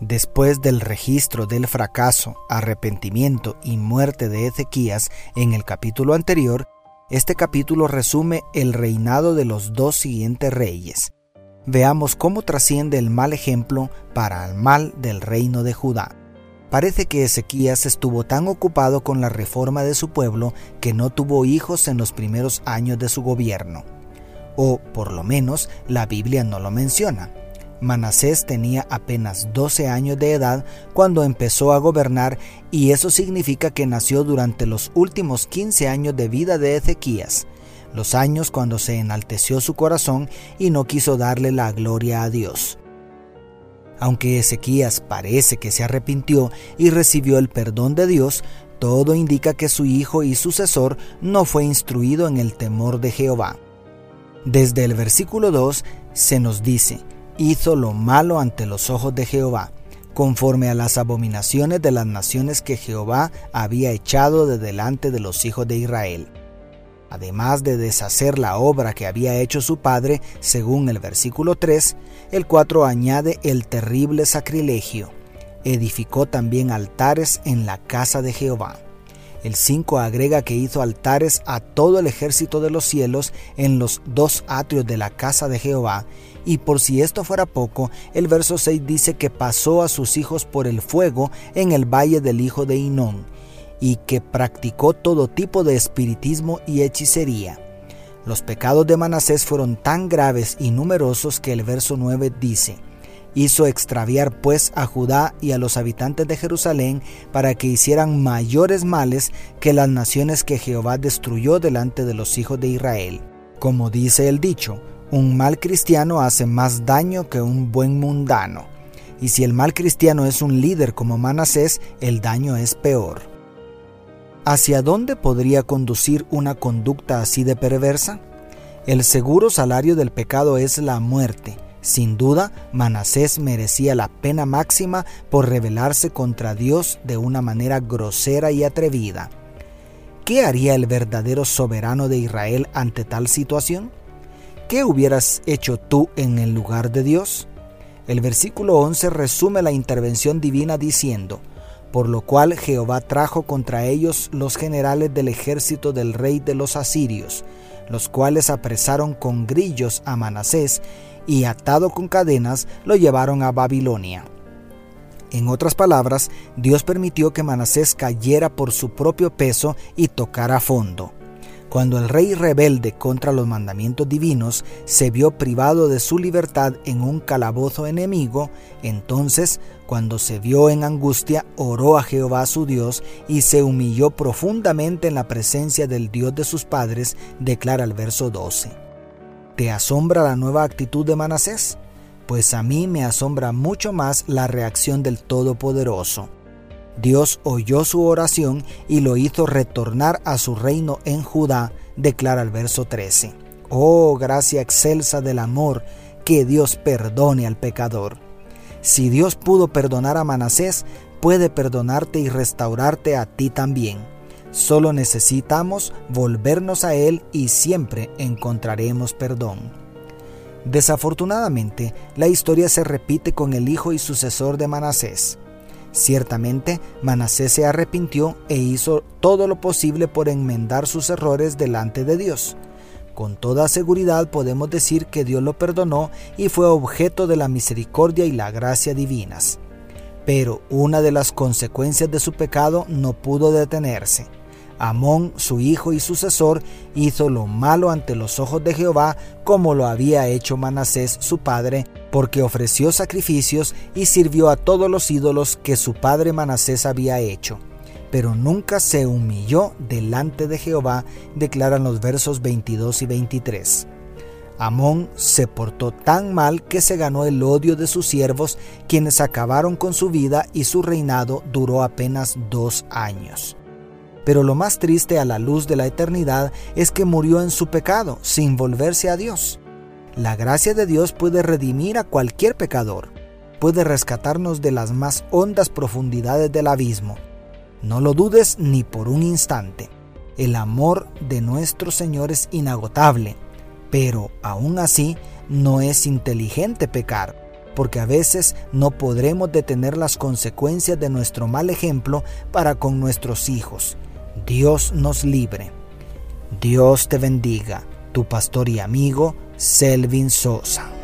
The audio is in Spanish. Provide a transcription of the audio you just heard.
Después del registro del fracaso, arrepentimiento y muerte de Ezequías en el capítulo anterior, este capítulo resume el reinado de los dos siguientes reyes. Veamos cómo trasciende el mal ejemplo para el mal del reino de Judá. Parece que Ezequías estuvo tan ocupado con la reforma de su pueblo que no tuvo hijos en los primeros años de su gobierno. O, por lo menos, la Biblia no lo menciona. Manasés tenía apenas 12 años de edad cuando empezó a gobernar y eso significa que nació durante los últimos 15 años de vida de Ezequías, los años cuando se enalteció su corazón y no quiso darle la gloria a Dios. Aunque Ezequías parece que se arrepintió y recibió el perdón de Dios, todo indica que su hijo y sucesor no fue instruido en el temor de Jehová. Desde el versículo 2 se nos dice, hizo lo malo ante los ojos de Jehová, conforme a las abominaciones de las naciones que Jehová había echado de delante de los hijos de Israel. Además de deshacer la obra que había hecho su padre, según el versículo 3, el 4 añade el terrible sacrilegio. Edificó también altares en la casa de Jehová. El 5 agrega que hizo altares a todo el ejército de los cielos en los dos atrios de la casa de Jehová y por si esto fuera poco, el verso 6 dice que pasó a sus hijos por el fuego en el valle del hijo de Inón, y que practicó todo tipo de espiritismo y hechicería. Los pecados de Manasés fueron tan graves y numerosos que el verso 9 dice, hizo extraviar pues a Judá y a los habitantes de Jerusalén para que hicieran mayores males que las naciones que Jehová destruyó delante de los hijos de Israel. Como dice el dicho, un mal cristiano hace más daño que un buen mundano. Y si el mal cristiano es un líder como Manasés, el daño es peor. ¿Hacia dónde podría conducir una conducta así de perversa? El seguro salario del pecado es la muerte. Sin duda, Manasés merecía la pena máxima por rebelarse contra Dios de una manera grosera y atrevida. ¿Qué haría el verdadero soberano de Israel ante tal situación? ¿qué hubieras hecho tú en el lugar de Dios? El versículo 11 resume la intervención divina diciendo, por lo cual Jehová trajo contra ellos los generales del ejército del rey de los asirios, los cuales apresaron con grillos a Manasés y atado con cadenas lo llevaron a Babilonia. En otras palabras, Dios permitió que Manasés cayera por su propio peso y tocara fondo. Cuando el rey rebelde contra los mandamientos divinos se vio privado de su libertad en un calabozo enemigo, entonces, cuando se vio en angustia, oró a Jehová su Dios y se humilló profundamente en la presencia del Dios de sus padres, declara el verso 12. ¿Te asombra la nueva actitud de Manasés? Pues a mí me asombra mucho más la reacción del Todopoderoso. Dios oyó su oración y lo hizo retornar a su reino en Judá, declara el verso 13. Oh, gracia excelsa del amor, que Dios perdone al pecador. Si Dios pudo perdonar a Manasés, puede perdonarte y restaurarte a ti también. Solo necesitamos volvernos a Él y siempre encontraremos perdón. Desafortunadamente, la historia se repite con el hijo y sucesor de Manasés. Ciertamente, Manasés se arrepintió e hizo todo lo posible por enmendar sus errores delante de Dios. Con toda seguridad podemos decir que Dios lo perdonó y fue objeto de la misericordia y la gracia divinas. Pero una de las consecuencias de su pecado no pudo detenerse. Amón, su hijo y sucesor, hizo lo malo ante los ojos de Jehová, como lo había hecho Manasés su padre, porque ofreció sacrificios y sirvió a todos los ídolos que su padre Manasés había hecho. Pero nunca se humilló delante de Jehová, declaran los versos 22 y 23. Amón se portó tan mal que se ganó el odio de sus siervos, quienes acabaron con su vida y su reinado duró apenas dos años. Pero lo más triste a la luz de la eternidad es que murió en su pecado, sin volverse a Dios. La gracia de Dios puede redimir a cualquier pecador, puede rescatarnos de las más hondas profundidades del abismo. No lo dudes ni por un instante. El amor de nuestro Señor es inagotable pero aún así no es inteligente pecar, porque a veces no podremos detener las consecuencias de nuestro mal ejemplo para con nuestros hijos. Dios nos libre. Dios te bendiga, tu pastor y amigo Selvin Sosa.